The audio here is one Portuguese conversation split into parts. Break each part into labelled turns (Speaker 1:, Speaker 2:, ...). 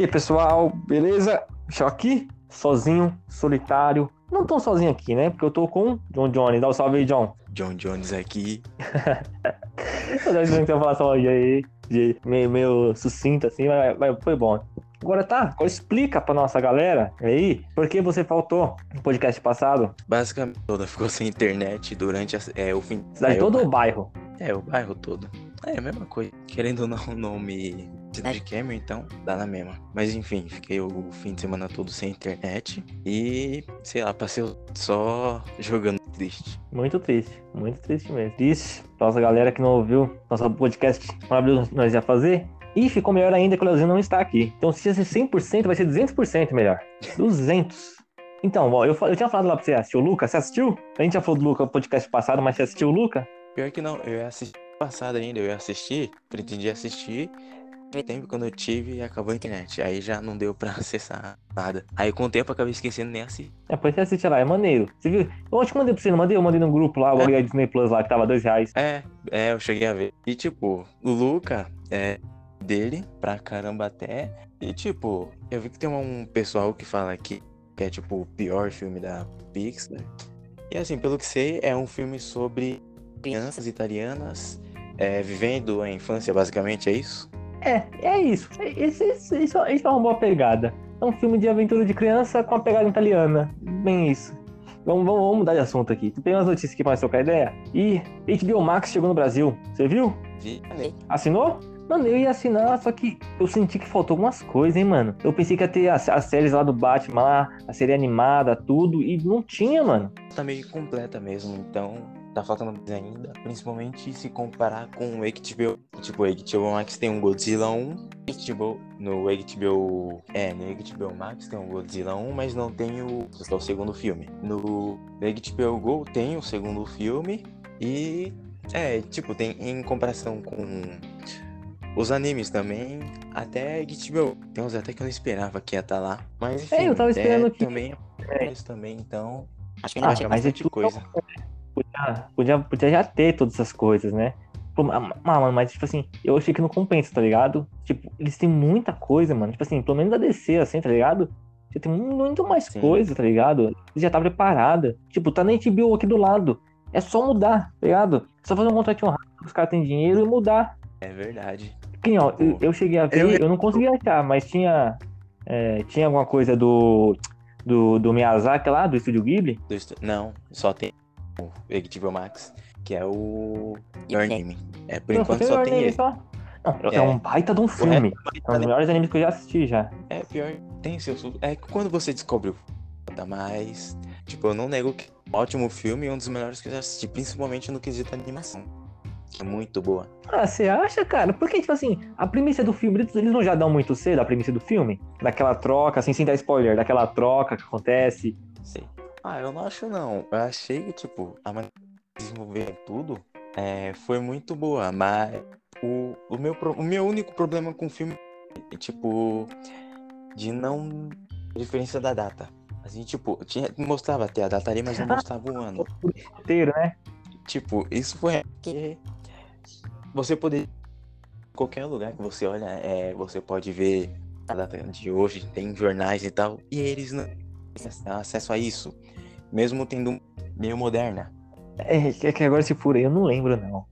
Speaker 1: E aí, pessoal, beleza? Estou aqui, sozinho, solitário. Não tão sozinho aqui, né? Porque eu tô com John Jones. Dá um salve aí, John.
Speaker 2: John Jones aqui.
Speaker 1: Eu sei se eu falar só aí, de meio, meio sucinto assim, mas, mas foi bom. Agora tá, agora explica pra nossa galera aí por que você faltou no podcast passado.
Speaker 2: Basicamente toda ficou sem internet durante a- é, o fim.
Speaker 1: Cidade
Speaker 2: é,
Speaker 1: todo
Speaker 2: o,
Speaker 1: ou bairro?
Speaker 2: É, o bairro todo. É a mesma coisa. Querendo ou não, o nome de Cameron, então dá na mesma. Mas enfim, fiquei o fim de semana todo sem internet. E, sei lá, passei só jogando triste.
Speaker 1: Muito triste, muito triste mesmo. Triste. Nossa galera que não ouviu nosso podcast maravilhoso que nós ia fazer. E ficou melhor ainda que o Leozinho não está aqui. Então se ia ser 100%, vai ser 200% melhor. 200. Então, eu, eu tinha falado lá pra você assistir o Luca. Você assistiu? A gente já falou do Luca no podcast passado, mas você assistiu o Luca?
Speaker 2: Pior que não, eu ia assistir passado ainda, eu ia assistir, pretendi assistir. Teve tempo quando eu tive e acabou a internet. Aí já não deu pra acessar nada. Aí com o tempo eu acabei esquecendo nem assistir.
Speaker 1: É, depois você assiste lá, é maneiro. Você viu? Eu acho que mandei pra você, não mandei? Eu mandei no grupo lá, o
Speaker 2: é.
Speaker 1: Disney Plus lá, que tava dois reais.
Speaker 2: É, é, eu cheguei a ver. E tipo, o Luca é dele pra caramba até. E tipo, eu vi que tem um pessoal que fala que, que é tipo o pior filme da Pixar. E assim, pelo que sei, é um filme sobre crianças italianas é, vivendo a infância, basicamente, é isso?
Speaker 1: É, é isso. Isso, isso, isso, isso é uma boa pegada. É um filme de aventura de criança com a pegada italiana. Bem isso. Vamos, vamos, vamos mudar de assunto aqui. Tem umas notícias pra nós trocar ideia. E HBO Max chegou no Brasil. Você viu?
Speaker 2: Vi.
Speaker 1: Assinou? Mano, eu ia assinar, só que eu senti que faltou algumas coisas, hein, mano. Eu pensei que ia ter as, as séries lá do Batman, lá, a série animada, tudo, e não tinha, mano.
Speaker 2: Tá meio completa mesmo, então tá faltando mais ainda. Principalmente se comparar com o HBO. Tipo, o HBO Max tem um Godzilla 1. HBO, no HBO. É, no HBO Max tem um Godzilla 1, mas não tem o. É o segundo filme. No HBO Go tem o segundo filme. E. É, tipo, tem em comparação com os animes também, até HBO. Tem uns até que eu não esperava que ia estar lá. Mas enfim,
Speaker 1: É, eu tava esperando
Speaker 2: é,
Speaker 1: que-
Speaker 2: também é isso também, então. Acho que
Speaker 1: Ah,
Speaker 2: ainda vai chegar
Speaker 1: mas é tudo-
Speaker 2: coisa.
Speaker 1: Podia, podia, podia já ter todas essas coisas, né? Mano, mas, tipo assim, eu achei que não compensa, tá ligado? Tipo, eles têm muita coisa, mano. Tipo assim, pelo menos da DC, assim, tá ligado? Já tem muito mais
Speaker 2: Sim.
Speaker 1: coisa, tá ligado? Já tá preparada. Tipo, tá na HBO aqui do lado. É só mudar, tá ligado? Só fazer um contratinho rápido, os caras têm dinheiro e mudar.
Speaker 2: É verdade.
Speaker 1: Que nem, ó, eu, eu cheguei a ver, eu, não consegui achar, mas tinha. é, tinha alguma coisa do. Do, do Miyazaki lá, do Estúdio Ghibli.
Speaker 2: Do Não, só tem HBO Max, que é o Your Name. É, por
Speaker 1: Não,
Speaker 2: enquanto
Speaker 1: o
Speaker 2: só
Speaker 1: Your
Speaker 2: tem
Speaker 1: Name
Speaker 2: esse.
Speaker 1: só. Não, é,
Speaker 2: É.
Speaker 1: um baita de um filme. É um dos melhores animes que eu já assisti já.
Speaker 2: É pior, tem seus. É que quando você descobre o foda, mas. Tipo, eu não nego que é um ótimo filme e um dos melhores que eu já assisti, principalmente no quesito animação. Que é muito boa.
Speaker 1: Ah, você acha, cara? Porque, tipo assim, a premissa do filme, eles eles não já dão muito cedo a premissa do filme? Daquela troca, assim, sem dar spoiler, daquela troca que acontece.
Speaker 2: Sei. Ah, eu não acho não. Eu achei que, tipo, a maneira de desenvolver tudo é, foi muito boa, mas o, o, meu, o meu único problema com o filme é, tipo, de não. diferença da data. Assim, tipo, tinha, mostrava até a data ali, mas não mostrava o ano.
Speaker 1: Inteiro, né?
Speaker 2: Tipo, isso foi que você poder. Qualquer lugar que você olha, é, você pode ver a data de hoje, tem jornais e tal, e eles não acesso a isso, mesmo tendo meio moderna.
Speaker 1: É, que agora se fura, eu não lembro, não.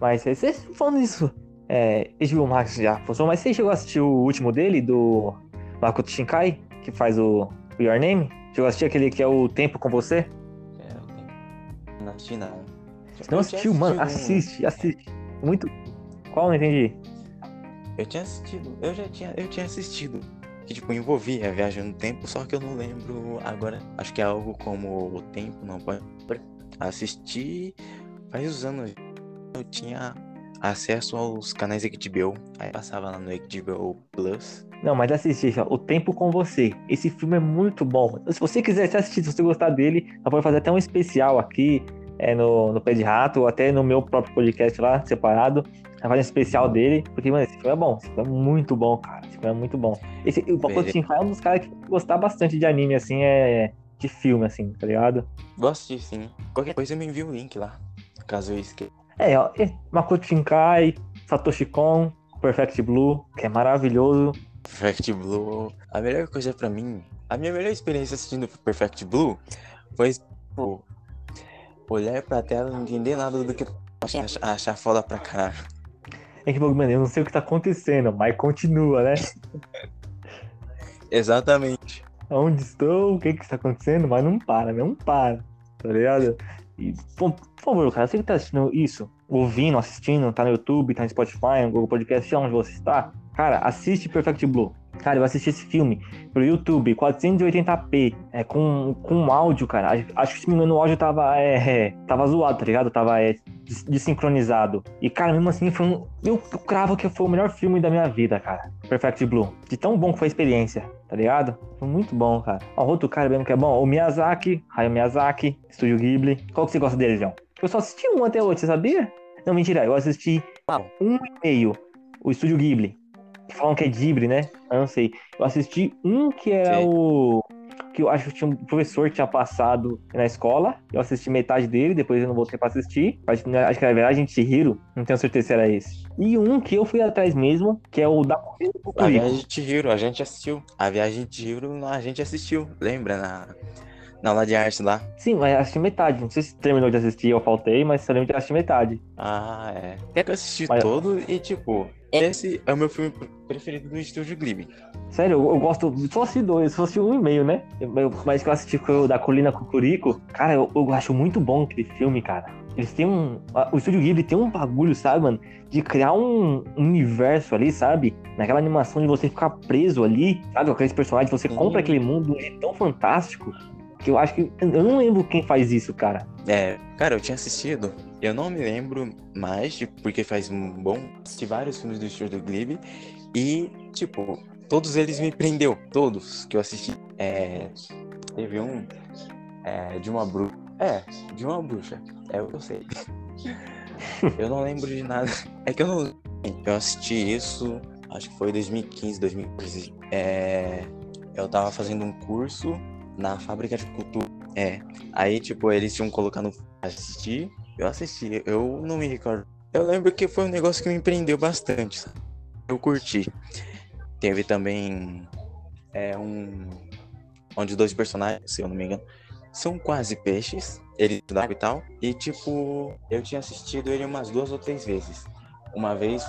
Speaker 1: Mas é, vocês falando isso, é, HBO Max já funcionou, mas você chegou a assistir o último dele, do Makoto Shinkai, que faz o, o Your Name? Chegou a assistir aquele que é o Tempo com Você?
Speaker 2: É, eu tenho- Não assisti não.
Speaker 1: Assistiu, mano?
Speaker 2: um-
Speaker 1: Assiste, assiste. Muito. Qual? Não entendi.
Speaker 2: Eu tinha assistido, eu já tinha, eu tinha assistido. Que tipo, envolvia a viagem no tempo, só que eu não lembro agora. Acho que é algo como o tempo não pode. Assisti faz uns anos. Eu tinha acesso aos canais HBO. Aí passava lá no HBO Plus.
Speaker 1: Não, mas assiste, ó, O Tempo com Você. Esse filme é muito bom. Se você quiser assistir, se você gostar dele, nós pode fazer até um especial aqui é, no, no Pé de Rato, ou até no meu próprio podcast lá, separado. Fazer um especial dele, porque, mano, esse filme é bom. Esse filme é muito bom, cara. Esse filme é muito bom. Esse, o Makoto. Shinkai é um dos caras que gostar bastante de anime, assim, é de filme, assim, tá ligado?
Speaker 2: Vou assistir sim. Qualquer coisa me envia o link lá. Caso eu esqueça.
Speaker 1: É, ó, é, Makoto Shinkai, Satoshi Kon, Perfect Blue, que é maravilhoso.
Speaker 2: Perfect Blue, a melhor coisa pra mim, a minha melhor experiência assistindo Perfect Blue foi tipo, olhar pra tela e não entender nada do que achar, achar foda pra caralho.
Speaker 1: É que, mano, eu não sei o que tá acontecendo, mas continua, né?
Speaker 2: Exatamente.
Speaker 1: Onde estou? O que que está acontecendo? Mas não para, não para, tá ligado? E, por, por favor, cara, você que tá assistindo isso, ouvindo, assistindo, tá no YouTube, tá no Spotify, no Google Podcast, onde você está, cara, assiste Perfect Blue. Cara, eu assisti esse filme pro YouTube, 480p, é, com, com áudio, cara. Acho que se me engano o áudio tava, é, tava zoado, tá ligado? Tava é, desincronizado. E, cara, mesmo assim, foi um. Eu, eu cravo que foi o melhor filme da minha vida, cara. Perfect Blue. De tão bom que foi a experiência, tá ligado? Foi muito bom, cara. Ó, outro cara mesmo que é bom, o Miyazaki, Hayao Miyazaki, Estúdio Ghibli. Qual que você gosta dele, João? Eu só assisti um até hoje, você sabia? Não, mentira, eu assisti um e meio. O Estúdio Ghibli falam que é Ghibli, né? Eu não sei. Eu assisti um que era Sim. o. Que eu acho que tinha um professor que tinha passado na escola. Eu assisti metade dele, depois eu não voltei pra assistir. Acho, né, acho que era Viagem de Chihiro. Não tenho certeza se era esse. E um que eu fui atrás mesmo, que é o da.
Speaker 2: A Viagem de Chihiro, a gente assistiu. A Viagem de Chihiro, a gente assistiu. Lembra? Na, na aula de arte lá.
Speaker 1: Sim, mas assisti metade. Não sei se terminou de assistir, eu faltei, mas eu lembro de assistir metade.
Speaker 2: Ah, é. É que eu assisti mas... todo e, tipo, esse é o meu filme preferido do Estúdio Ghibli.
Speaker 1: Sério, eu, eu, gosto. Só assisti dois, só assisti um e meio, né? Eu, mas que eu assisti o da Colina Cucurico. Cara, eu, eu acho muito bom aquele filme, cara. Eles têm um. O Estúdio Ghibli tem um bagulho, sabe, mano? De criar um universo ali, sabe? Naquela animação de você ficar preso ali, sabe? Com aqueles personagens, você Sim. compra aquele mundo, é tão fantástico. Que eu acho que. Eu não lembro quem faz isso, cara.
Speaker 2: É, cara, eu tinha assistido eu não me lembro mais, porque faz um bom. Assisti vários filmes do Estúdio Ghibli e, tipo, todos eles me prendeu. Todos que eu assisti. É, teve um é, de uma bruxa. É, de uma bruxa. É o que eu sei. eu não lembro de nada. É que eu não. Eu assisti isso, acho que foi 2015, 2015. É, eu tava fazendo um curso na fábrica de cultura. É. Aí, tipo, eles tinham colocado assistir. Eu assisti, eu não me recordo. Eu lembro que foi um negócio que me prendeu bastante. Sabe? Eu curti. Teve também é um onde dois personagens, se eu não me engano, são quase peixes, ele d'água e tal. E tipo, eu tinha assistido ele umas duas ou três vezes. Uma vez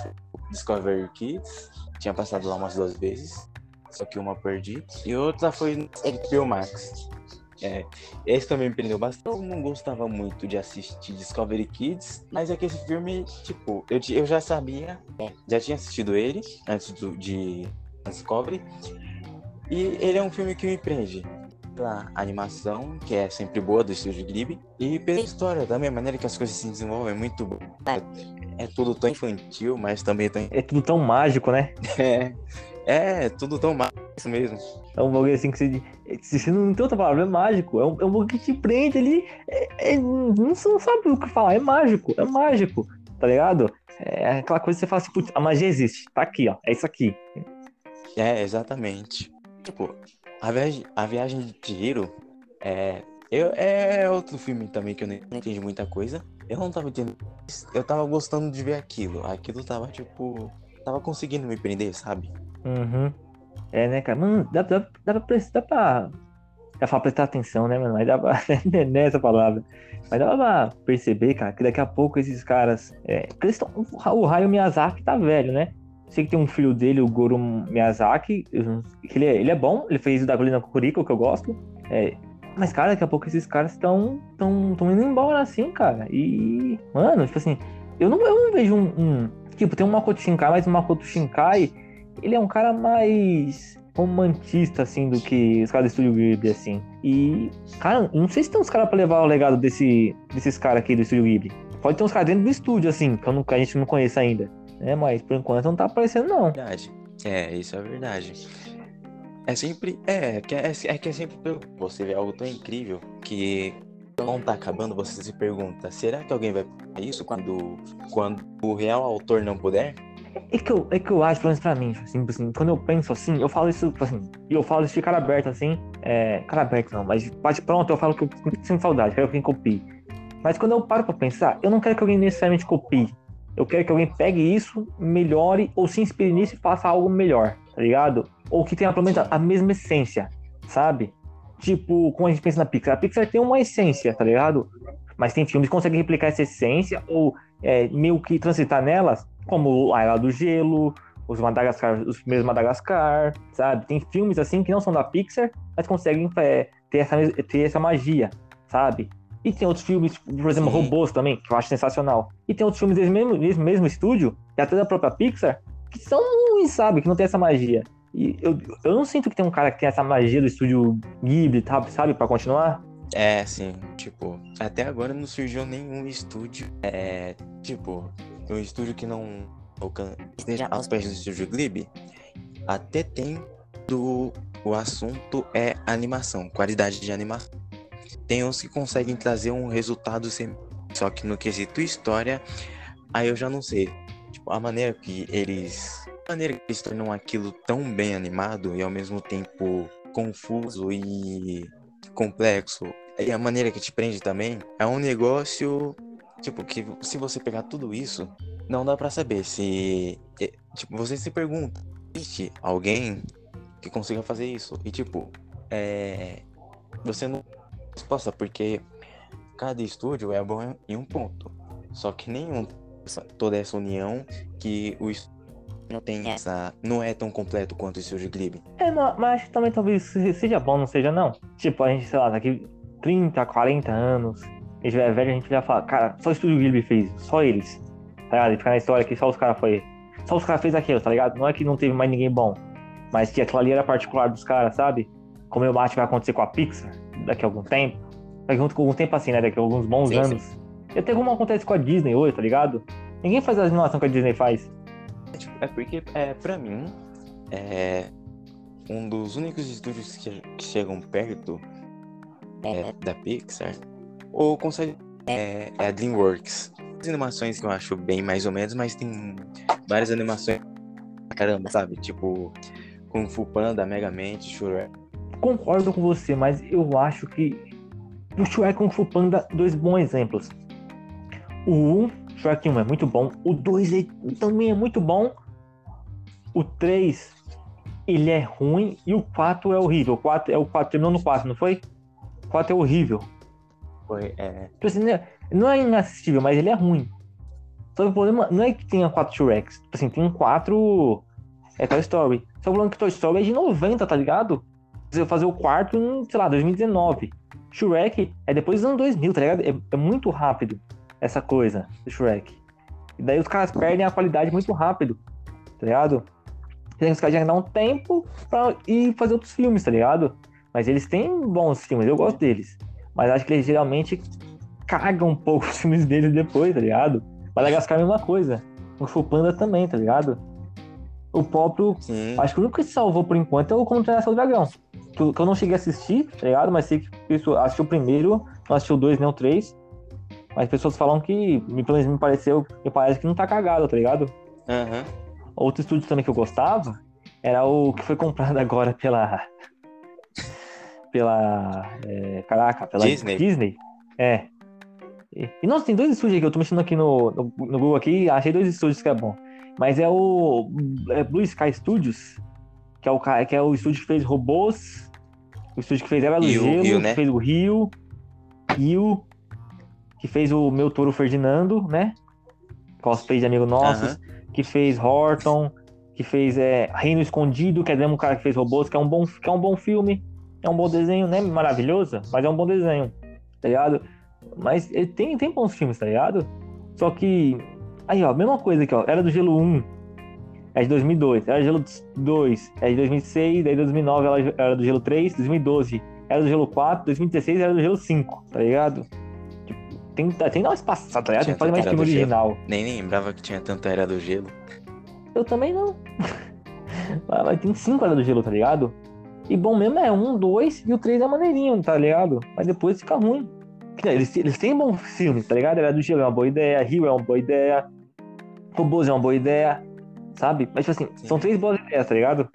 Speaker 2: Discovery Kids, tinha passado lá umas duas vezes, só que uma perdi. E outra foi HBO Max. É, esse também me prendeu bastante. Eu não gostava muito de assistir Discovery Kids, mas é que esse filme, tipo, eu, eu já sabia, já tinha assistido ele antes do, de Discovery, e ele é um filme que me prende pela animação, que é sempre boa do estúdio Ghibli, e pela história também, a maneira que as coisas se desenvolvem é muito boa. É, é tudo tão infantil, mas também tão...
Speaker 1: É tudo tão mágico, né?
Speaker 2: É. É, tudo tão mágico mesmo.
Speaker 1: É um bagulho assim que você. Se não tem outra palavra, é mágico. É um, é um bagulho que te prende ali. É, é, não, não sabe o que falar, é mágico, é mágico, tá ligado? É aquela coisa que você fala assim, putz, a magia existe, tá aqui, ó, é isso aqui.
Speaker 2: É, exatamente. Tipo, a viagem, a viagem de tiro é. Eu, é outro filme também que eu não entendi muita coisa. Eu não tava entendendo. Eu tava gostando de ver aquilo. Aquilo tava, tipo. Tava conseguindo me prender, sabe?
Speaker 1: Uhum. É, né, cara? Mano, dá, dá, dá, pra, dá pra. Dá pra prestar atenção, né, mano? Mas dá pra. nessa palavra. Mas dá pra perceber, cara, que daqui a pouco esses caras. É, eles tão, o Hayao Miyazaki tá velho, né? Sei que tem um filho dele, o Goro Miyazaki. Que ele, é, ele é bom, ele fez o da Colina Kuriko, que eu gosto. É, mas, cara, daqui a pouco esses caras estão tão, tão indo embora assim, cara. E, mano, tipo assim, eu não, eu não vejo um, um. Tipo, tem um Makoto Shinkai, mas o Makoto Shinkai ele é um cara mais romantista, assim, do que os caras do Estúdio Ghibli, assim. E, cara, não sei se tem uns caras pra levar o legado desse, desses caras aqui do Estúdio Ghibli. Pode ter uns caras dentro do estúdio, assim, que, não, que, a gente não conhece ainda. Né? Mas, por enquanto, não tá aparecendo, não.
Speaker 2: Verdade. É, isso é verdade. É sempre... É, que é, é que é sempre... Você vê algo tão incrível que não tá acabando, você se pergunta, será que alguém vai isso quando, quando o real autor não puder?
Speaker 1: É que eu, é que eu acho, pelo menos pra mim, assim, assim, quando eu penso assim, eu falo isso, assim, e eu falo isso de cara aberto, assim, é, cara aberto não, mas bate pronto, eu falo que eu sinto saudade, quero que alguém copie. Mas quando eu paro pra pensar, eu não quero que alguém necessariamente copie, Eu quero que alguém pegue isso, melhore, ou se inspire nisso e faça algo melhor, tá ligado? Ou que tenha pelo menos a mesma essência, sabe? Tipo, como a gente pensa na Pixar. A Pixar tem uma essência, tá ligado? Mas tem filmes que conseguem replicar essa essência, ou é, meio que transitar nelas, como A Era do Gelo, os Madagascar, os primeiros Madagascar, sabe? Tem filmes assim que não são da Pixar, mas conseguem é, ter, essa, ter essa magia, sabe? E tem outros filmes, por exemplo, Sim. Robôs também, que eu acho sensacional. E tem outros filmes desse mesmo, desse mesmo estúdio, e até da própria Pixar, que são ruins, sabe? Que não tem essa magia. E eu, eu não sinto que tem um cara que tem essa magia do estúdio Ghibli, sabe? para continuar.
Speaker 2: É, sim. Tipo, até agora não surgiu nenhum estúdio. É, tipo, um estúdio que não esteja aos pés do estúdio Ghibli. Até tem do. O assunto é animação, qualidade de animação. Tem uns que conseguem trazer um resultado sem. Só que no quesito história, aí eu já não sei. Tipo, a maneira que eles. A maneira que eles tornam aquilo tão bem animado e ao mesmo tempo confuso e complexo. E a maneira que te prende também é um negócio. Tipo, que se você pegar tudo isso, não dá para saber se. Tipo, você se pergunta: existe alguém que consiga fazer isso? E tipo, é. Você não resposta, porque cada estúdio é bom em um ponto. Só que nenhum toda essa união que o não tem essa. não é tão completo quanto o estúdio Ghibli.
Speaker 1: É, não, mas também talvez seja bom, não seja não. Tipo, a gente, sei lá, daqui 30, 40 anos, a gente é velho, a gente já fala, cara, só o estúdio Ghibli fez, só eles. Tá ligado? E ficar na história que só os caras foi. Só os caras fez aquilo, tá ligado? Não é que não teve mais ninguém bom. Mas que aquilo ali era particular dos caras, sabe? Como eu acho que vai acontecer com a Pixar daqui a algum tempo. Daqui a algum tempo assim, né? Daqui a alguns bons sim, anos. Sim. E até como acontece com a Disney hoje, tá ligado? Ninguém faz a animação que a Disney faz.
Speaker 2: É, tipo, é porque, é, pra mim, é um dos únicos estúdios que, que chegam perto é, da Pixar, ou consegue. É, é a DreamWorks. As animações que eu acho bem mais ou menos, mas tem várias animações. Caramba, sabe? Tipo, Kung Fu Panda, Megamente, Shrek
Speaker 1: concordo com você, mas eu acho que do Shrek Kung Fu Panda, dois bons exemplos. O 1, Shrek 1 é muito bom. O 2 é, também é muito bom. O 3, ele é ruim. E o 4 é horrível. O 4 é o 4, terminou no 4, não foi? O 4 é horrível.
Speaker 2: Foi, é.
Speaker 1: Tipo assim, né, não é inassistível, mas ele é ruim. Só que o problema não é que tenha 4 Shreks. Tipo assim, tem 4 é Toy Story. Só que o problema é que Toy Story é de 90, tá ligado? fazer o quarto em, sei lá, 2019. Shrek é depois dos anos 2000, tá ligado? É, é muito rápido essa coisa do Shrek. E daí os caras perdem a qualidade muito rápido, tá ligado? Tem os caras já dar um tempo pra ir fazer outros filmes, tá ligado? Mas eles têm bons filmes, eu gosto deles. Mas acho que eles geralmente cagam um pouco os filmes deles depois, tá ligado? Madagascar é a mesma coisa. O Fupanda também, tá ligado? O próprio. Sim. Acho que o único que salvou por enquanto é o Como Treinar Seu Dragão que eu, que eu não cheguei a assistir, tá ligado? Mas sei que pessoas assistiu o primeiro, não assistiu o dois nem o três. Mas pessoas falam que, pelo menos me pareceu, me parece que não tá cagado, tá ligado?
Speaker 2: Uhum.
Speaker 1: Outro estúdio também que eu gostava era o que foi comprado agora pela. Pela. É, caraca, pela
Speaker 2: Disney.
Speaker 1: Disney. É. E, e, nossa, tem dois estúdios aqui, eu tô mexendo aqui no, no, no Google aqui, achei dois estúdios que é bom. Mas é o é Blue Sky Studios, que é o, que é o estúdio que fez robôs, o estúdio que fez Era do Rio, Gelo, Rio, né? que fez o Rio, Rio, que fez o Meu Toro Ferdinando, né? Cosplay de amigo nossos, que fez Horton, que fez é, Reino Escondido, que é um cara que fez robôs, que é um bom, que é um bom filme, é um bom desenho, né? Maravilhoso, mas é um bom desenho, tá ligado? Mas ele tem, tem bons filmes, tá ligado? Só que. Aí, ó, mesma coisa aqui, ó. Era do Gelo 1, é de 2002. Era do Gelo 2, é de 2006. Daí 2009 ela era do Gelo 3. 2012 era do Gelo 4. 2016 era do Gelo 5, tá ligado? Tipo, tem, tem que dar uma espaçada, tá ligado? Tem que fazer mais filme original.
Speaker 2: Gelo. Nem lembrava que tinha tanta Era do Gelo.
Speaker 1: Eu também não. Mas tem 5 Era do Gelo, tá ligado? E bom mesmo é um, dois e o três é maneirinho, tá ligado? Mas depois fica ruim. Eles, eles têm bons filmes, tá ligado? Era do Gelo é uma boa ideia, Rio é uma boa ideia, Robôs é uma boa ideia sabe? Mas, tipo assim, Sim. são três boas ideias, tá ligado?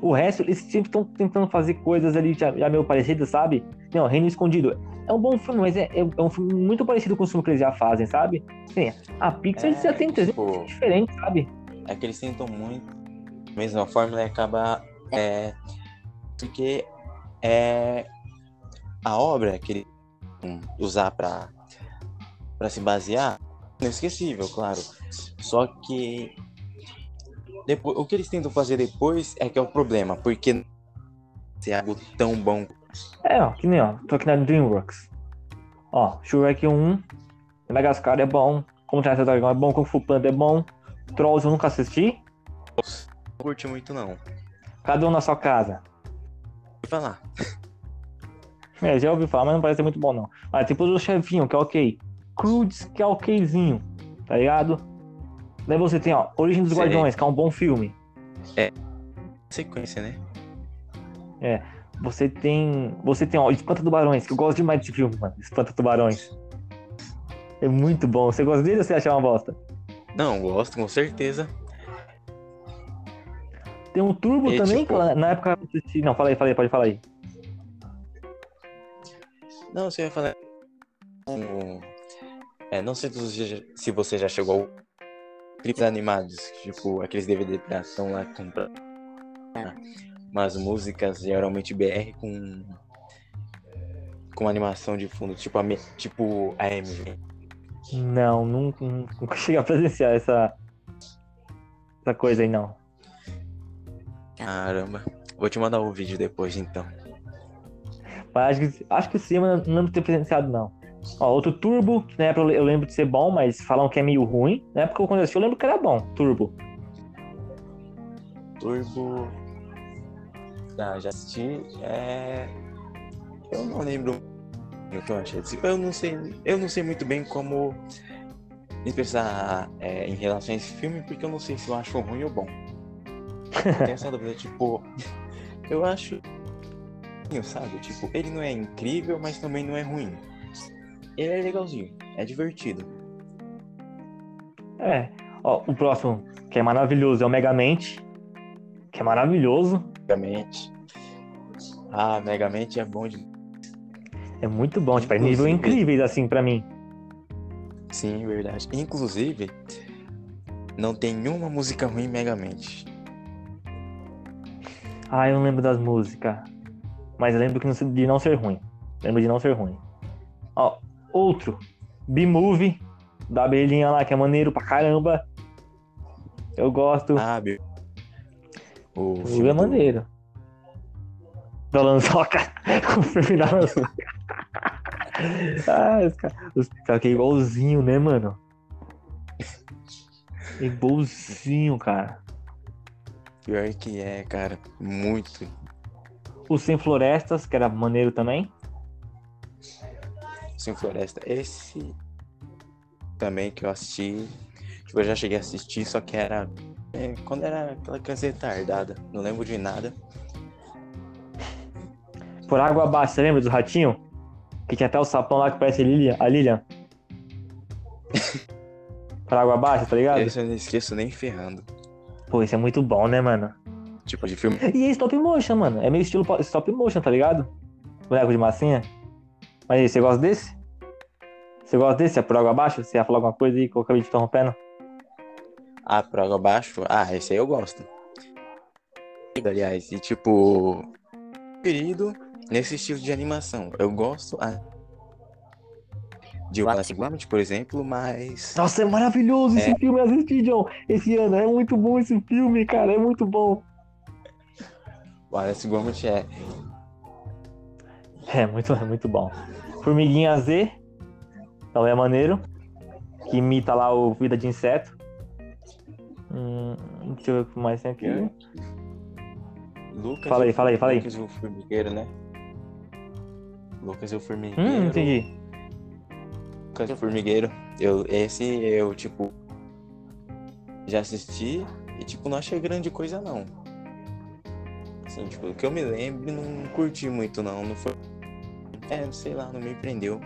Speaker 1: O resto, eles sempre estão tentando fazer coisas ali já, já meio parecidas, sabe? Não, Reino Escondido é um bom filme, mas é, é, é um filme muito parecido com os filmes que eles já fazem, sabe? Sim, a Pixar
Speaker 2: É,
Speaker 1: já tem 300
Speaker 2: tipo-
Speaker 1: diferentes, sabe?
Speaker 2: É que eles tentam muito a mesma fórmula e acaba. É, porque é a obra que eles vão usar pra, pra se basear inesquecível, claro. Só que depois, o que eles tentam fazer depois é que é o problema, porque é algo tão bom.
Speaker 1: É, ó, que nem, ó, tô aqui na DreamWorks. Ó, Shrek 1, Madagascar é bom, Como Treinar Seu Dragão é bom, Kung Fu Panda é bom, Trolls eu nunca assisti,
Speaker 2: Não curti muito, não.
Speaker 1: Cada um na sua casa.
Speaker 2: Falar.
Speaker 1: É, já ouvi falar, mas não parece ser muito bom, não. Mas tipo do chefinho, que é ok. Crudes, que é okzinho, tá ligado? Daí você tem, ó, Origem dos
Speaker 2: Sei.
Speaker 1: Guardiões, que é um bom filme.
Speaker 2: Sequência, né?
Speaker 1: Você tem. Você tem, ó, Espanta Tubarões, que eu gosto demais desse filme, mano. Espanta Tubarões. É muito bom. Você gosta dele ou você acha uma bosta?
Speaker 2: Não, gosto, com certeza.
Speaker 1: Tem um Turbo
Speaker 2: E,
Speaker 1: também,
Speaker 2: tipo-
Speaker 1: na época. Não, fala aí, fala aí, pode falar aí.
Speaker 2: Não, você vai falar. um- É, não sei se você já- chegou ao clipes animados, tipo aqueles DVD que estão lá comprando umas músicas geralmente BR com com animação de fundo, tipo a me- tipo a MV.
Speaker 1: Não, nunca, nunca cheguei a presenciar essa. Essa coisa aí, não.
Speaker 2: Caramba. Vou te mandar o vídeo depois então.
Speaker 1: Mas acho que, acho que sim, mas não lembro de ter presenciado, não. Ó, outro Turbo, que na época eu le- eu lembro de ser bom, mas falam que é meio ruim. Na época quando eu assisti, eu lembro que era bom, Turbo.
Speaker 2: Turbo. Ah, já assisti. É. Eu não lembro o que eu achei. Eu não sei, eu não sei muito bem como expressar é, em relação a esse filme, porque eu não sei se eu acho ruim ou bom. Tenho essa dúvida, tipo, eu acho. Sabe? Tipo, ele não é incrível, mas também não é ruim. Ele é legalzinho, é divertido.
Speaker 1: É. Ó, o próximo, que é maravilhoso, é o Megamente. Que é maravilhoso.
Speaker 2: Megamente. Ah, Megamente é bom de.
Speaker 1: É muito bom, tipo, é nível incríveis, assim, pra mim.
Speaker 2: Sim, verdade. Inclusive, não tem nenhuma música ruim em Megamente.
Speaker 1: Ah, eu não lembro das músicas. Mas lembro que de não ser ruim. Lembro de não ser ruim. Ó, outro. B-Movie. Da abelhinha lá, que é maneiro pra caramba. Eu gosto.
Speaker 2: Ah, meu.
Speaker 1: O
Speaker 2: filme
Speaker 1: é
Speaker 2: do-
Speaker 1: maneiro. Da Lanzoca. o filme da Lanzoca. ah, os caras os cara que é igualzinho, né, mano? Igualzinho, cara.
Speaker 2: Pior que é, cara. Muito.
Speaker 1: O Sem Florestas, que era maneiro também.
Speaker 2: Sem Floresta. Esse também que eu assisti. Tipo, eu já cheguei a assistir, só que era. é, quando era aquela criança retardada. Não lembro de nada.
Speaker 1: Por Água Abaixo, você lembra do ratinho? Que tinha até o sapão lá que parece a Lilian. A Lilian. Por Água Abaixo, tá ligado?
Speaker 2: Esse eu não esqueço nem ferrando.
Speaker 1: Pô, isso é muito bom, né, mano?
Speaker 2: Tipo, de filme.
Speaker 1: E é stop motion, mano. É meio estilo stop motion, tá ligado? Boneco de massinha. Mas aí, você gosta desse? Você gosta desse? É por água abaixo? Você ia falar alguma coisa aí que eu acabei te interrompendo?
Speaker 2: Ah, por água abaixo? Ah, esse aí eu gosto. Aliás, e tipo. Querido, nesse estilo de animação. Eu gosto de Wallace Gromit, por exemplo, mas.
Speaker 1: Nossa, é maravilhoso esse
Speaker 2: É.
Speaker 1: filme. Assisti, John, esse ano. É muito bom esse filme, cara. É muito bom.
Speaker 2: Wallace Gromit é.
Speaker 1: É, muito, é muito bom. Formiguinha Z. Também é maneiro. Que imita lá o Vida de Inseto. Hum, deixa eu ver o que mais tem aqui.
Speaker 2: Lucas
Speaker 1: Fala aí, fala aí, fala aí.
Speaker 2: Lucas e o Formigueiro, né? Lucas e o Formigueiro.
Speaker 1: Hum, entendi.
Speaker 2: O Formigueiro. Eu, esse eu, tipo. Já assisti e, tipo, não achei grande coisa, não. Assim, tipo, o que eu me lembro, não curti muito, não. Não foi. É, sei lá, não me prendeu.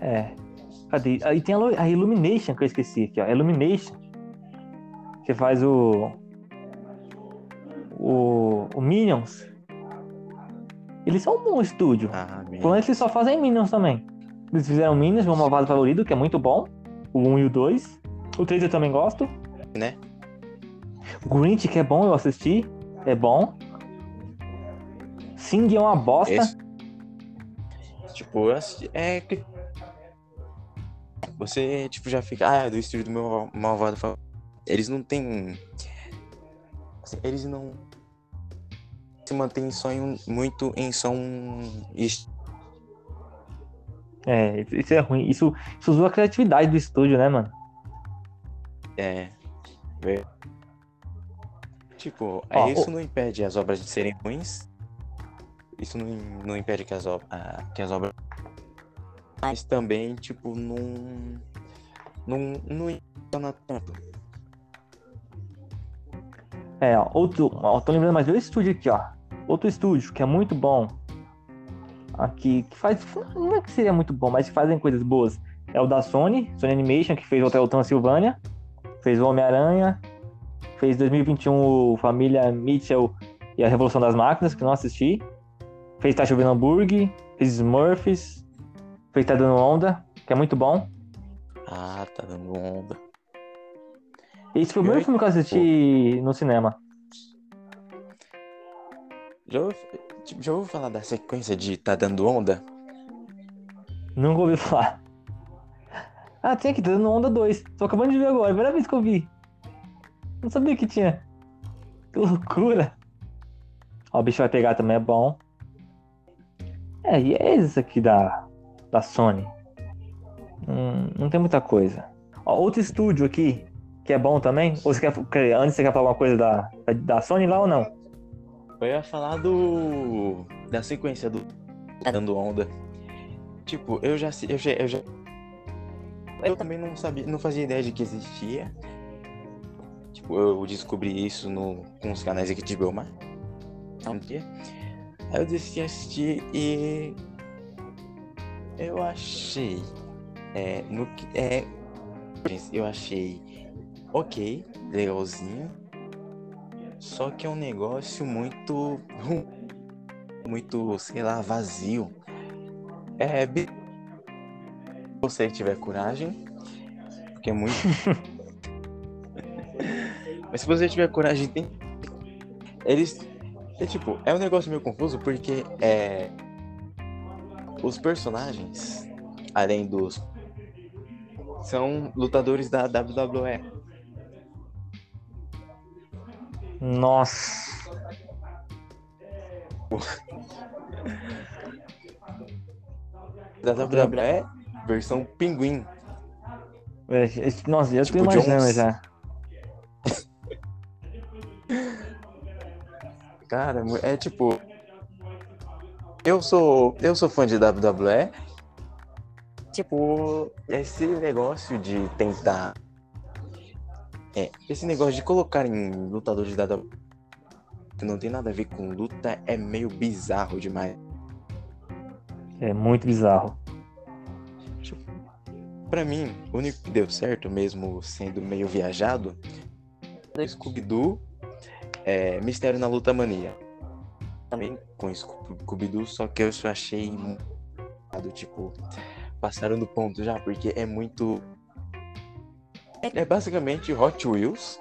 Speaker 1: É. Cadê? Aí tem a, a Illumination que eu esqueci aqui, ó. Illumination. Que faz o. O. O Minions. Eles são um bom estúdio.
Speaker 2: Ah,
Speaker 1: O
Speaker 2: bem.
Speaker 1: problema é que eles só fazem Minions também. Eles fizeram Minions, meu malvado favorito, que é muito bom. O 1 e o 2. O 3 eu também gosto.
Speaker 2: Né?
Speaker 1: O Grinch, que é bom, eu assisti. É bom. Sing é uma bosta.
Speaker 2: Esse- Tipo, eu assisti- é que. Você, tipo, já fica. Ah, é do estúdio do meu malvado favorito. Eles não têm. assim, Eles não. Se mantêm só em um- muito em só um.
Speaker 1: É, isso é ruim. Isso, isso usou a criatividade do estúdio, né, mano?
Speaker 2: É. Tipo,
Speaker 1: Ó,
Speaker 2: isso
Speaker 1: o-
Speaker 2: não impede as obras de serem ruins. Isso não, não impede que as, ob- ah, que as obras. Mas também, tipo, não. Não, não tanto.
Speaker 1: É, ó, outro. Ó, tô lembrando mais dois estúdios aqui, ó. Outro estúdio que é muito bom. Aqui, que faz. Não é que seria muito bom, mas que fazem coisas boas. É o da Sony, Sony Animation, que fez o Hotel Transilvânia, fez o Homem-Aranha, fez 2021 o Família Mitchell e a Revolução das Máquinas, que não assisti. Fez Tá Chovendo Hambúrguer, fez Smurfs, fez Tá Dando Onda, que é muito bom.
Speaker 2: Ah, tá dando onda.
Speaker 1: Esse foi o primeiro filme que eu assisti no cinema.
Speaker 2: Já tipo, já ouviu falar da sequência de Tá Dando Onda?
Speaker 1: Nunca ouvi falar. Ah, tem aqui, tá dando onda 2. Tô acabando de ver agora, primeira vez que eu vi. Não sabia que tinha. Que loucura. Ó, o bicho vai pegar também, é bom. É, e é esse aqui da, da Sony. Hum, não tem muita coisa. Ó, outro estúdio aqui, que é bom também. Ou você quer, antes você quer falar uma coisa da, da Sony lá ou não?
Speaker 2: Eu ia falar do. da sequência do Dando Onda. Tipo, eu já. Eu já, eu já. Eu também não sabia, não fazia ideia de que existia. Tipo, eu descobri isso no, com os canais aqui de Belmar. Um dia. Aí eu decidi assistir e. Eu achei. É, no. É. Eu achei ok, legalzinho. Só que é um negócio muito. Muito, sei lá, vazio. É. Se você tiver coragem. Porque é muito. Mas se você tiver coragem, tem. Eles. É tipo, é um negócio meio confuso porque é. Os personagens, além dos. São lutadores da WWE.
Speaker 1: Nossa.
Speaker 2: Da WWE, versão pinguim.
Speaker 1: É, Nossa, tô
Speaker 2: Tipo
Speaker 1: imaginando
Speaker 2: Jones.
Speaker 1: já.
Speaker 2: Cara, é tipo. Eu sou. Eu sou fã de WWE. Tipo, esse negócio de tentar. É, esse negócio de colocar em lutadores da WWE que não tem nada a ver com luta é meio bizarro demais.
Speaker 1: É muito bizarro.
Speaker 2: Pra mim, o único que deu certo, mesmo sendo meio viajado, é Scooby-Doo, é, Mistério na Luta Mania. Também com Scoo- Scooby-Doo, só que eu só achei tipo, passaram do ponto já, porque é muito. É basicamente Hot Wheels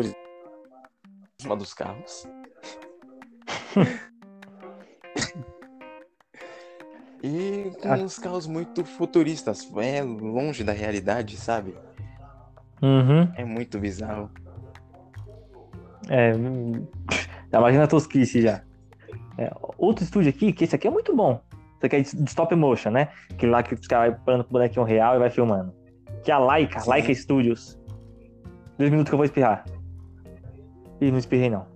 Speaker 2: em cima dos carros. E com
Speaker 1: Ah.
Speaker 2: uns carros muito futuristas, é longe da realidade, sabe?
Speaker 1: Uhum.
Speaker 2: É muito bizarro.
Speaker 1: É. imagina a tosquice já. É, outro estúdio aqui, que esse aqui é muito bom. Esse aqui é de de stop motion, né? Que lá que os caras vai parando com o bonequinho real e vai filmando. Que é a Laika,
Speaker 2: Sim.
Speaker 1: Laika Studios. Dois minutos que eu vou espirrar. Ih, não espirrei não.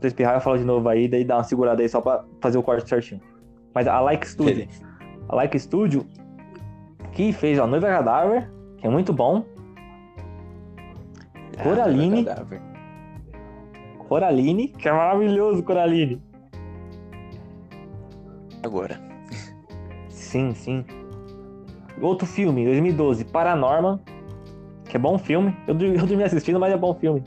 Speaker 1: Se eu espirrar, eu falo de novo aí, daí dá uma segurada aí só pra fazer o corte certinho. Mas a Laika Studio, a Laika Studio, que fez a Noiva Cadáver, que é muito bom. Coraline.
Speaker 2: Ah, cadáver.
Speaker 1: Coraline, que é maravilhoso, Coraline.
Speaker 2: Agora.
Speaker 1: Sim, sim. Outro filme, 2012, Paranorman, que é bom filme. Eu, eu dormi assistindo, mas é bom filme.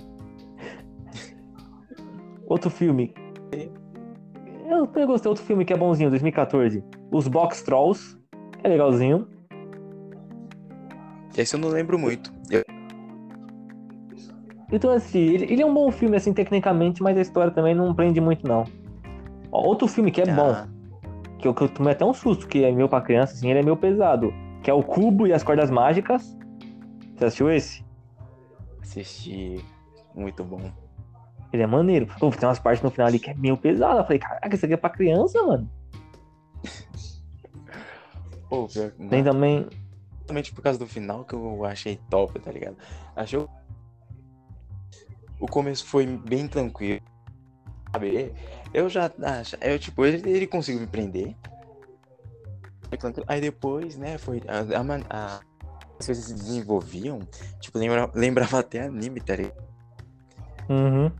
Speaker 1: Outro filme. Eu também gostei outro filme que é bonzinho, 2014. Os Box Trolls, que é legalzinho.
Speaker 2: Esse eu não lembro muito. Eu...
Speaker 1: Então, assim, ele, ele é um bom filme, assim, tecnicamente, mas a história também não prende muito, não. Ó, outro filme que é bom,
Speaker 2: Ah,
Speaker 1: que eu, que eu tomei até um susto, que é meu pra criança, assim, ele é meio pesado. Que é o Cubo e as Cordas Mágicas. Você assistiu esse?
Speaker 2: assisti. Muito bom.
Speaker 1: Ele é maneiro. Pô, tem umas partes no final ali que é meio pesado. Eu falei, caraca, isso aqui é pra criança, mano.
Speaker 2: Pô, pior,
Speaker 1: Tem também.
Speaker 2: Exatamente por causa do final que eu achei top, tá ligado? Achei. O começo foi bem tranquilo. Sabe? Eu já. ach- Eu, tipo, ele, ele conseguiu me prender. Foi tranquilo. Aí depois, né, foi. A, a, a- as coisas se desenvolviam. Tipo, lembra, lembrava até anime, tá ligado?
Speaker 1: Uhum.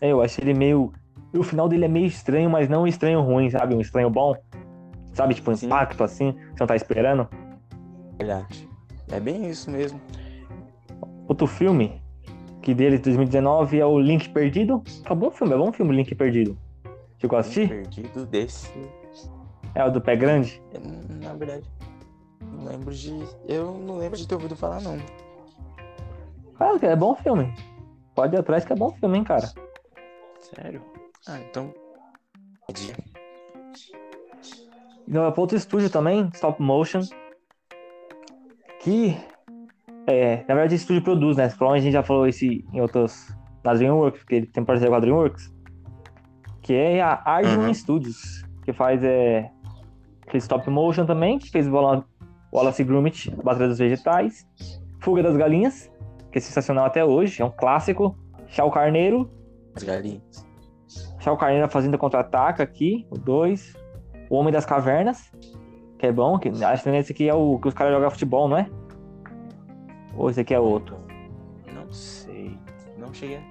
Speaker 1: É, eu achei ele meio. O final dele é meio estranho, mas não um estranho ruim, sabe? Um estranho bom. Sabe, tipo, um
Speaker 2: Sim.
Speaker 1: impacto assim, que você não tá esperando.
Speaker 2: Verdade. É bem isso mesmo.
Speaker 1: Outro filme, que dele de 2019 é o Link Perdido. Um bom filme, é bom filme, Link Perdido. Chegou a assistir?
Speaker 2: Perdido desse.
Speaker 1: É o do pé grande?
Speaker 2: Na verdade. Não lembro de. Eu não lembro de ter ouvido falar, não.
Speaker 1: Cara, é bom filme. Pode ir atrás que é bom filme, hein, cara.
Speaker 2: Sério? Ah, então.
Speaker 1: Não, é pra outro estúdio também, stop motion. Que. É, na verdade, esse estúdio produz, né? Provavelmente a gente já falou isso em outros. Da Dreamworks, porque ele tem parceria com a Dreamworks. Que é a Arduino
Speaker 2: Uhum.
Speaker 1: Studios, que faz é, fez stop motion também, que fez Walla- Wallace Gromit, Batalha dos Vegetais, Fuga das Galinhas, que é sensacional até hoje, é um clássico. Chau Carneiro,
Speaker 2: As galinhas.
Speaker 1: Chau Carneiro na Fazenda Contra-Ataca aqui, o 2. O Homem das Cavernas, que é bom. Que, acho que esse aqui é o que os caras jogam futebol, não é? Ou esse aqui é outro?
Speaker 2: Não sei. Não cheguei a.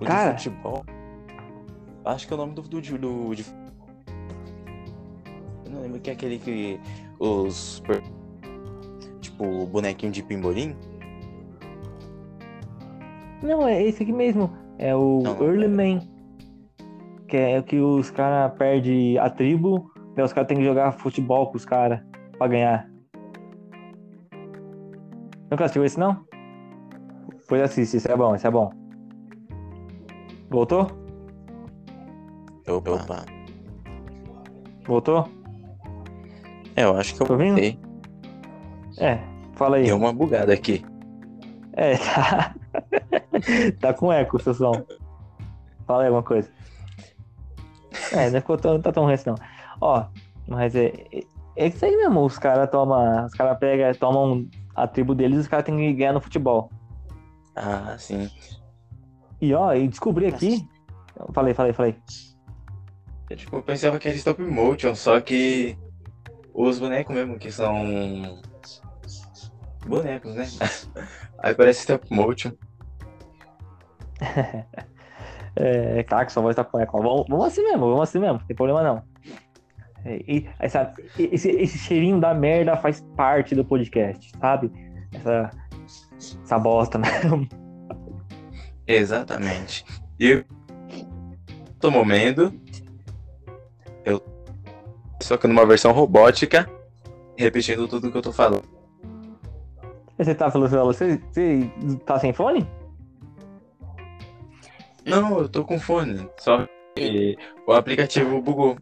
Speaker 2: O
Speaker 1: Cara.
Speaker 2: futebol. Acho que é o nome do. do, do, de- não lembro que é aquele que. Os. Tipo, o bonequinho de pimbolim.
Speaker 1: Não, é esse aqui mesmo. É o
Speaker 2: Não,
Speaker 1: Early. Man. Que é o que os caras perdem a tribo, daí os caras têm que jogar futebol com os caras pra ganhar. Nunca assistiu esse, não? Pois assiste, esse é bom, esse é bom. Voltou?
Speaker 2: Opa. Opa.
Speaker 1: Voltou?
Speaker 2: É, eu acho que eu
Speaker 1: Tô ouvindo? É, fala aí.
Speaker 2: Deu uma bugada aqui.
Speaker 1: É, tá. tá com eco seu som. Fala aí alguma coisa. É, não ficou tão, não tá tão ruim não. Ó, mas é. É, é isso aí mesmo. Os caras tomam. Os caras pegam, tomam a tribo deles e os caras têm que ganhar no futebol.
Speaker 2: Ah, sim.
Speaker 1: E ó, e descobri aqui. Falei, falei, falei.
Speaker 2: Eu, tipo, eu pensava que era stop motion, só que os bonecos mesmo, que são bonecos, né? Aí parece stop motion.
Speaker 1: É, claro que sua voz tá com eco. Vamos, vamos assim mesmo, vamos assim mesmo, não tem problema não. É, e, essa, esse, esse cheirinho da merda faz parte do podcast, sabe? Essa, essa bosta mesmo.
Speaker 2: Exatamente. E eu tô momento, só que numa versão robótica, repetindo tudo que eu tô falando.
Speaker 1: Você tá falando, você, você tá sem fone?
Speaker 2: Não, eu tô com fone, só que o aplicativo bugou.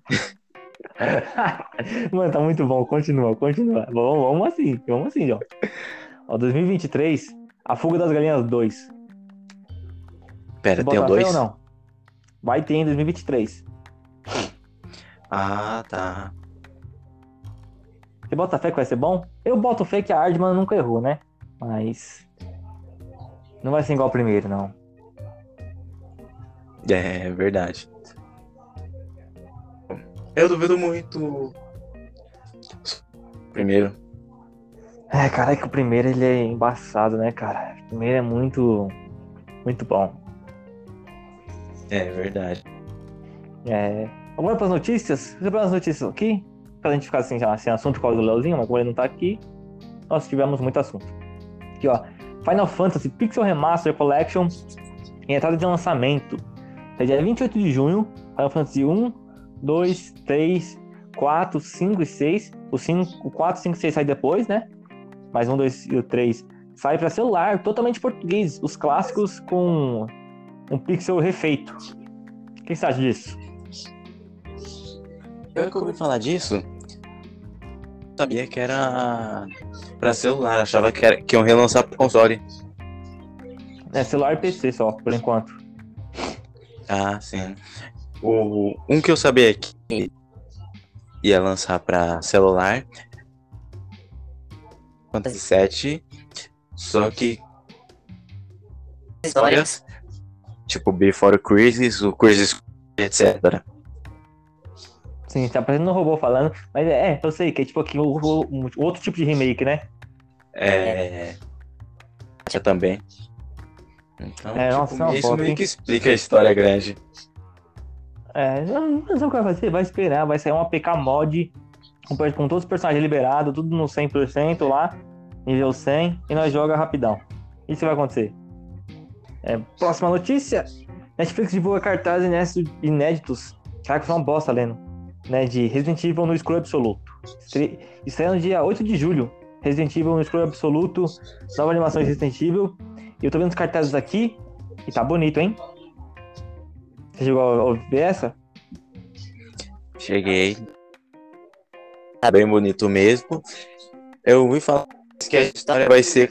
Speaker 1: Mano, tá muito bom. Continua, continua. Vamos, vamos assim, vamos assim, João. Ó, 2023, A Fuga das Galinhas 2.
Speaker 2: Pera, tem o
Speaker 1: bota fé
Speaker 2: dois?
Speaker 1: ou não? Vai ter em 2023.
Speaker 2: Ah, tá.
Speaker 1: Você bota fé que vai ser bom? Eu boto fé que a Ardman nunca errou, né? Mas. Não vai ser igual ao primeiro, não.
Speaker 2: É verdade. Eu duvido muito. Primeiro.
Speaker 1: É, cara, é que o primeiro ele é embaçado, né, cara? O primeiro é muito. Muito bom.
Speaker 2: É verdade.
Speaker 1: É. Agora para as notícias. Para as notícias aqui. Pra gente ficar assim, já, sem assunto causa do Leozinho, mas como ele não tá aqui, nós tivemos muito assunto. Aqui, ó. Final Fantasy Pixel Remaster Collection em entrada de lançamento. É dia 28 de junho, Final Fantasy 1, 2, 3, 4, 5 e 6. O, 5, o 4, 5 e 6 sai depois, né? Mas 1, 2 e o 3 sai para celular, totalmente português. Os clássicos com um pixel refeito. O que você acha disso?
Speaker 2: Eu que ouvi falar disso, sabia que era pra celular, achava que, era, que iam relançar pro console.
Speaker 1: É celular e PC só, por enquanto.
Speaker 2: Ah, sim. O, um que eu sabia que ia lançar pra celular. Fantasy 7. Só que. Histórias. Tipo Before Crisis, o Crisis, etc.
Speaker 1: Sim, tá parecendo um robô falando. Mas é, eu sei que é tipo aqui o outro tipo de remake, né?
Speaker 2: É. Eu também. Então,
Speaker 1: É,
Speaker 2: tipo,
Speaker 1: nossa, é uma
Speaker 2: isso
Speaker 1: foto,
Speaker 2: meio
Speaker 1: hein?
Speaker 2: que explica a história grande.
Speaker 1: É, não, não sabe o que vai fazer? Vai esperar, vai sair um APK mod com, com todos os personagens liberados, tudo no 100% lá, nível 100, e nós joga rapidão. Isso vai acontecer. É, próxima notícia: Netflix divulga cartazes inéditos, inéditos. Caraca, foi uma bosta lendo. Né, de Resident Evil no escuro absoluto. Estre- Estreia no dia 8 de julho. Resident Evil no escuro absoluto. Nova animação de Resident Evil. E eu tô vendo os cartazes aqui. E tá bonito, hein? Você chegou a ouvir essa?
Speaker 2: Cheguei. Tá bem bonito mesmo. Eu ouvi falar que a história vai ser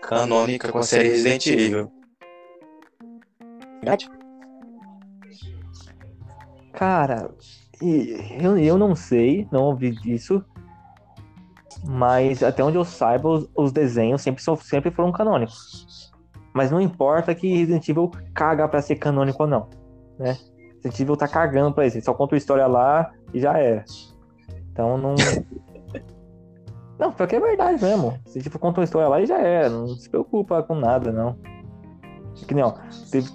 Speaker 2: canônica com a série Resident Evil.
Speaker 1: Cara, eu, eu não sei, não ouvi disso. Mas até onde eu saiba, os, os desenhos sempre, são, sempre foram canônicos. Mas não importa que Resident Evil caga pra ser canônico ou não, né? Resident Evil tá cagando pra isso. Ele só conta a história lá e já era. Então não. não, pior que é verdade mesmo. Se tipo, conta uma história lá e já era. Não se preocupa com nada, não. Que nem, ó. Teve,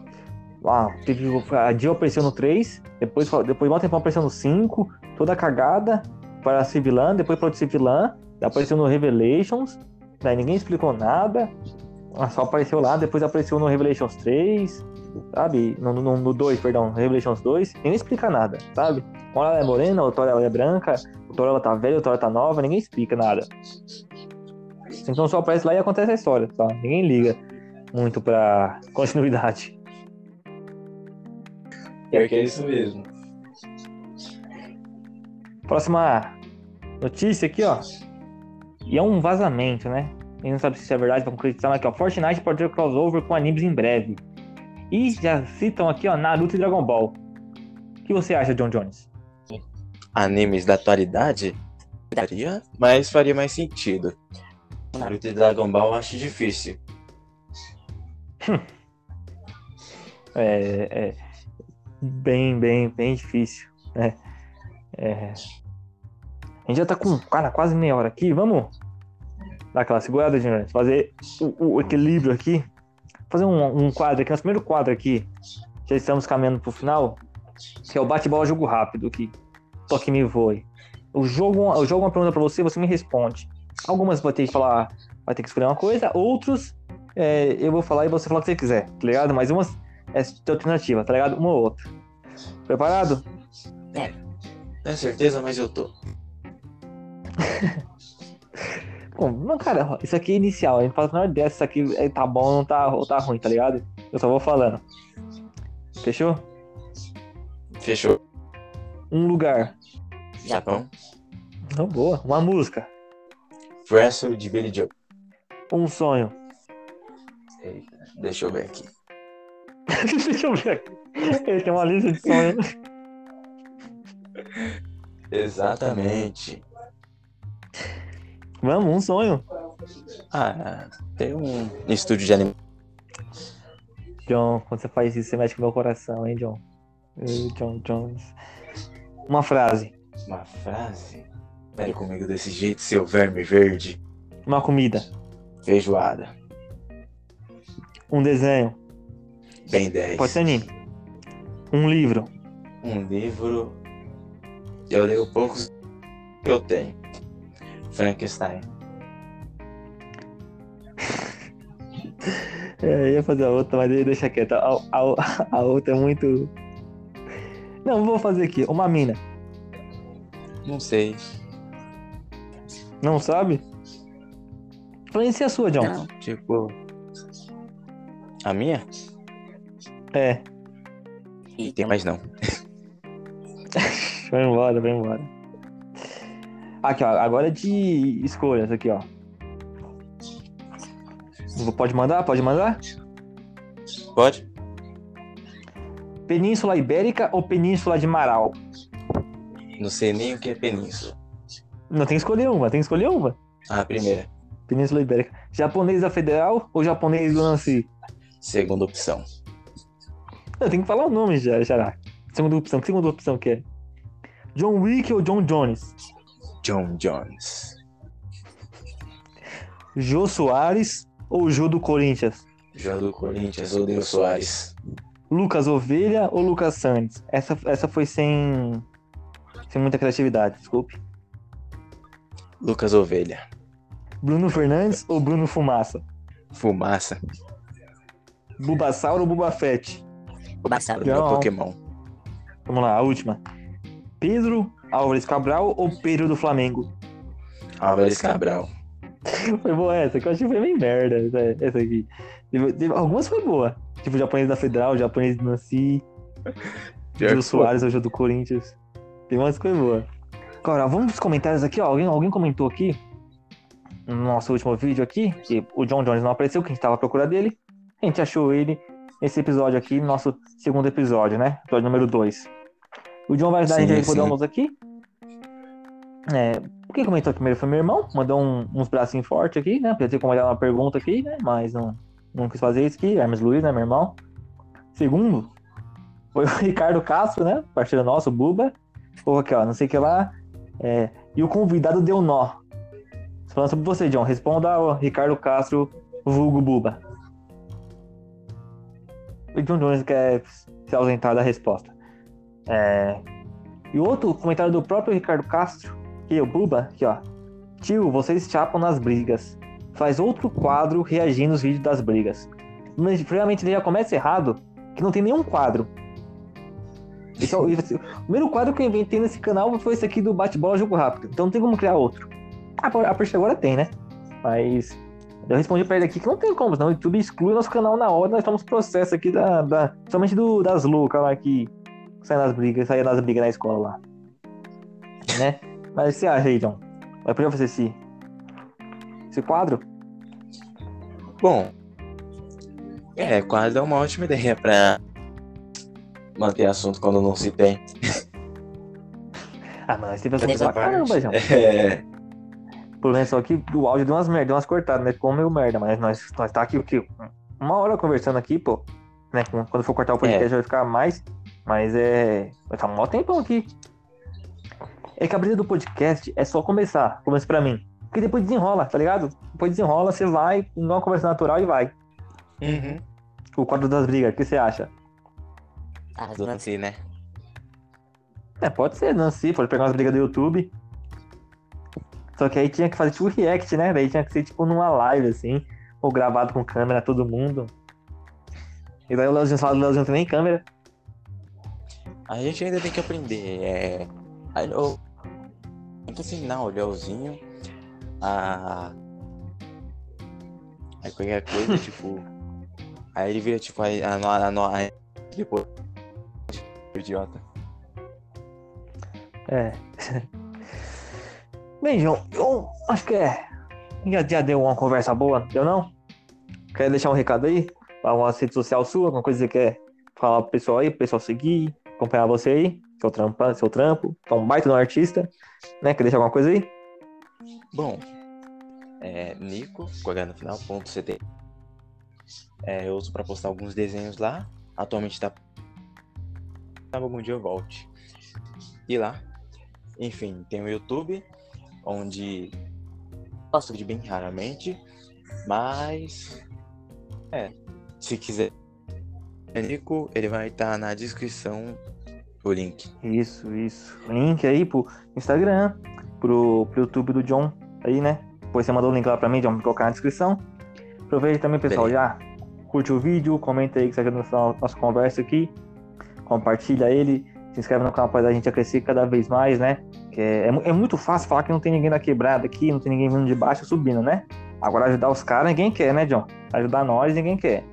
Speaker 1: ah, teve, a Jill apareceu no 3, depois, depois mal tempo apareceu no 5, toda cagada para ser vilã, depois pode ser vilã, apareceu no Revelations, daí ninguém explicou nada, ela só apareceu lá, depois apareceu no Revelations 3, sabe? No, no, no 2, perdão, Revelations 2, ninguém explica nada, sabe? Uma ela é morena, outra ela é branca, outra ela tá velha, outra hora tá nova, ninguém explica nada. Então só aparece lá e acontece a história, tá? Ninguém liga muito pra continuidade.
Speaker 2: Pior que é isso mesmo.
Speaker 1: Próxima notícia aqui, ó. E é um vazamento, né? A gente não sabe se isso é verdade pra concretizar, mas aqui, ó. Fortnite pode ter crossover com animes em breve. E já citam aqui, ó, Naruto e Dragon Ball. O que você acha, John Jones?
Speaker 2: Animes da atualidade? Daria, mas faria mais sentido. Naruto e Dragon Ball eu acho difícil.
Speaker 1: É, é bem, bem, bem difícil, né? É, a gente já tá com, cara, quase meia hora aqui. Vamos dar aquela segurada, Jones? Fazer o, o equilíbrio aqui. Fazer um, um quadro aqui, nosso primeiro quadro aqui. Já estamos caminhando pro final. Que é o bate-bola jogo rápido aqui. Toque me voe. O jogo, eu jogo uma pergunta pra você, você me responde. Algumas vai ter que falar, vai ter que escolher uma coisa, outros é, eu vou falar e você fala o que você quiser, tá ligado? Mas umas é alternativa, tá ligado? Uma ou outra. Preparado?
Speaker 2: Tenho certeza, mas eu tô.
Speaker 1: Bom, não, cara, isso aqui é inicial. A gente fala na hora dessa, isso aqui é, tá bom ou não tá, ou tá ruim, tá ligado? Eu só vou falando. Fechou?
Speaker 2: Fechou.
Speaker 1: Um lugar.
Speaker 2: Japão.
Speaker 1: Não, boa. Uma música.
Speaker 2: Wrestle de Billy Joe.
Speaker 1: Um sonho.
Speaker 2: Deixa eu ver aqui.
Speaker 1: Deixa eu ver aqui. Ele tem uma lista de sonhos.
Speaker 2: Exatamente.
Speaker 1: Vamos, um sonho.
Speaker 2: Ah, tem um estúdio de anime.
Speaker 1: John, quando você faz isso, você mexe com meu coração, hein, John? John Jones. Uma frase.
Speaker 2: Uma frase. Pere comigo desse jeito, seu verme verde.
Speaker 1: Uma comida.
Speaker 2: Feijoada.
Speaker 1: Um desenho.
Speaker 2: Bem 10.
Speaker 1: Pode ser anime. Um livro.
Speaker 2: Um livro. Eu leio poucos que eu tenho. Frankenstein.
Speaker 1: É, eu ia fazer a outra, mas deixa quieto. A, a, a outra é muito. Não, vou fazer aqui. Uma mina.
Speaker 2: Não sei.
Speaker 1: Não sabe? Influencia a sua, John.
Speaker 2: Não, tipo. A minha?
Speaker 1: É.
Speaker 2: Ih, tem mais não.
Speaker 1: Vai embora, vai embora. Aqui, ó. Agora é de escolhas aqui, ó. Pode mandar? Pode mandar?
Speaker 2: Pode?
Speaker 1: Península Ibérica ou Península de Marau?
Speaker 2: Não sei nem o que é península.
Speaker 1: Não tem que escolher uma, tem que escolher uma.
Speaker 2: Ah, a primeira.
Speaker 1: Península Ibérica. Japonesa Federal ou japonês do Nancy?
Speaker 2: Segunda opção.
Speaker 1: Eu tenho que falar o nome já. Segunda opção, que segunda opção que é? John Wick ou John Jones?
Speaker 2: John Jones.
Speaker 1: Jô Soares ou Jô do Corinthians?
Speaker 2: João do Corinthians, odeio Soares.
Speaker 1: Lucas Ovelha ou Lucas Santos? Essa, essa foi sem, sem muita criatividade, desculpe.
Speaker 2: Lucas Ovelha.
Speaker 1: Bruno Fernandes ou Bruno Fumaça?
Speaker 2: Fumaça.
Speaker 1: Bulbasauro ou Buba Fett?
Speaker 3: Bulbasauro.
Speaker 2: Meu. Pokémon.
Speaker 1: Vamos lá, a última. Pedro Álvares Cabral ou Pedro do Flamengo?
Speaker 2: Álvares Cabral.
Speaker 1: Foi boa essa, que eu achei que foi bem merda essa, essa aqui. Teve- teve- algumas foi boa. Tipo, japonês da Federal, japonês do Nancy, Gil
Speaker 2: que
Speaker 1: Soares hoje do Corinthians. Tem umas coisas boas. Agora, vamos pros comentários aqui, ó. Alguém, alguém comentou aqui, no nosso último vídeo aqui, que o John Jones não apareceu, que a gente tava à procura dele. A gente achou ele nesse episódio aqui, nosso segundo episódio, né? Episódio número 2. O John vai ajudar a gente a
Speaker 2: Sim,
Speaker 1: responder
Speaker 2: sim.
Speaker 1: alguns aqui. É, quem comentou primeiro foi meu irmão, mandou um- uns bracinhos fortes aqui, né? Podia ter comentado uma pergunta aqui, né? Mas não, não quis fazer isso aqui. Hermes Luiz, né, meu irmão? Segundo, foi o Ricardo Castro, né? Parceiro nosso, Buba. Ou aqui, ó, não sei o que lá. É, e o convidado deu nó. Falando sobre você, John. Responda ao Ricardo Castro, vulgo Buba. O John Jones quer se ausentar da resposta. É, E outro comentário do próprio Ricardo Castro, que é o Buba, aqui ó. Tio, vocês chapam nas brigas. Faz outro quadro reagindo aos vídeos das brigas. Mas realmente ele já começa errado, que não tem nenhum quadro. Esse é o, o primeiro quadro que eu inventei nesse canal foi esse aqui do bate-bola jogo rápido. Então não tem como criar outro. A, a partir de agora tem, né? Mas eu respondi pra ele aqui que não tem como, senão o YouTube exclui o nosso canal na hora, nós estamos processo aqui da. da somente do, das loucas lá que saem nas brigas, saem nas brigas na escola lá. Né? Mas você acha aí, John? Vai poder fazer esse. Esse quadro?
Speaker 2: Bom. É, quadro é uma ótima ideia pra manter assunto quando não se tem.
Speaker 1: Ah, mas teve assunto pra
Speaker 3: essa
Speaker 1: caramba, João.
Speaker 2: É.
Speaker 1: O problema é só que o áudio deu umas merda, deu umas cortadas, né? Ficou meio merda, mas nós, nós tá aqui o quê? Uma hora conversando aqui, pô. Né? Quando for cortar o podcast vai ficar mais. Mas é. Vai estar um maior tempão aqui. É que a brisa do podcast é só começar. Começa pra mim. Porque depois desenrola, tá ligado? Depois desenrola, você vai, dá uma conversa natural e vai.
Speaker 2: Uhum.
Speaker 1: O quadro das brigas, o que você acha?
Speaker 3: Ah,
Speaker 2: Do Nancy, né?
Speaker 1: É, pode ser, Nancy, pode pegar umas brigas do YouTube. Só que aí tinha que fazer tipo react, né? Daí tinha que ser tipo numa live, assim, ou gravado com câmera, todo mundo. E daí o Leozinho fala do Leozinho não tem nem câmera.
Speaker 2: A gente ainda tem que aprender. É. Aí, eu- Tem que ensinar o Leozinho a. Aí qualquer coisa, tipo. Aí ele vira tipo a, a, a, a, a depois. Idiota.
Speaker 1: É. Bem, João, eu acho que é. Já, já deu uma conversa boa, deu não? Quer deixar um recado aí? Pra uma rede social sua, alguma coisa que você quer falar pro pessoal aí, pro pessoal seguir, acompanhar você aí, seu trampo, seu trampo, que é baita um artista, né? Quer deixar alguma coisa aí?
Speaker 2: Bom, é Nico, no final, ponto CT. É, eu uso pra postar alguns desenhos lá. Atualmente tá. Algum dia eu volte. E lá. Enfim, tem o YouTube, onde posto vídeo bem raramente. Mas. É. Se quiser. Nico, ele vai estar na descrição o link.
Speaker 1: Isso, isso. Link aí pro Instagram, pro, pro YouTube do John aí, né? Depois você mandou o link lá pra mim, John, colocar na descrição. Aproveita também, pessoal, já curte o vídeo, comenta aí que você acha da nossa, nossa conversa aqui. Compartilha ele. Se inscreve no canal para a gente a crescer cada vez mais, né? É, é, é muito fácil falar que não tem ninguém na quebrada aqui, não tem ninguém vindo de baixo subindo, né? Agora ajudar os caras, ninguém quer, né, John? Ajudar nós, ninguém quer.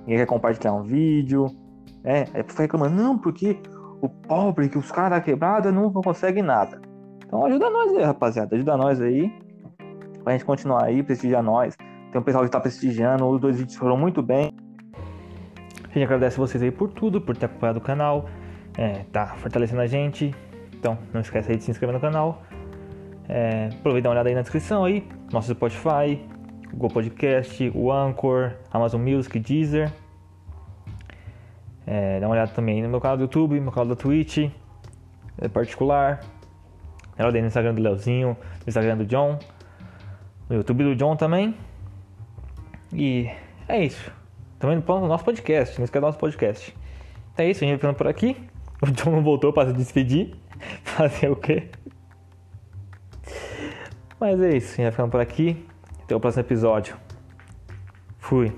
Speaker 1: Ninguém quer compartilhar um vídeo, né? Aí fica reclamando, não, porque o pobre, que os caras da quebrada não conseguem nada. Então ajuda nós aí, rapaziada. Ajuda nós aí. Pra gente continuar aí, prestigiar nós. Tem um pessoal que tá prestigiando, os dois vídeos foram muito bem. A gente agradece vocês aí por tudo, por ter acompanhado o canal. É, tá fortalecendo a gente. Então, não esquece aí de se inscrever no canal. É, aproveita dá uma olhada aí na descrição aí. Nosso Spotify, Google Podcast, o Anchor, Amazon Music, Deezer. É, dá uma olhada também no meu canal do YouTube, meu canal da Twitch, é particular. Dá uma olhada aí no Instagram do Leozinho, no Instagram do John, no YouTube do John também. E é isso. Também no nosso podcast, não esquece do nosso podcast. Então é isso, a gente vai ficando por aqui. O John voltou para se despedir. Fazer o quê? Mas é isso, a gente vai ficando por aqui. Até o próximo episódio. Fui.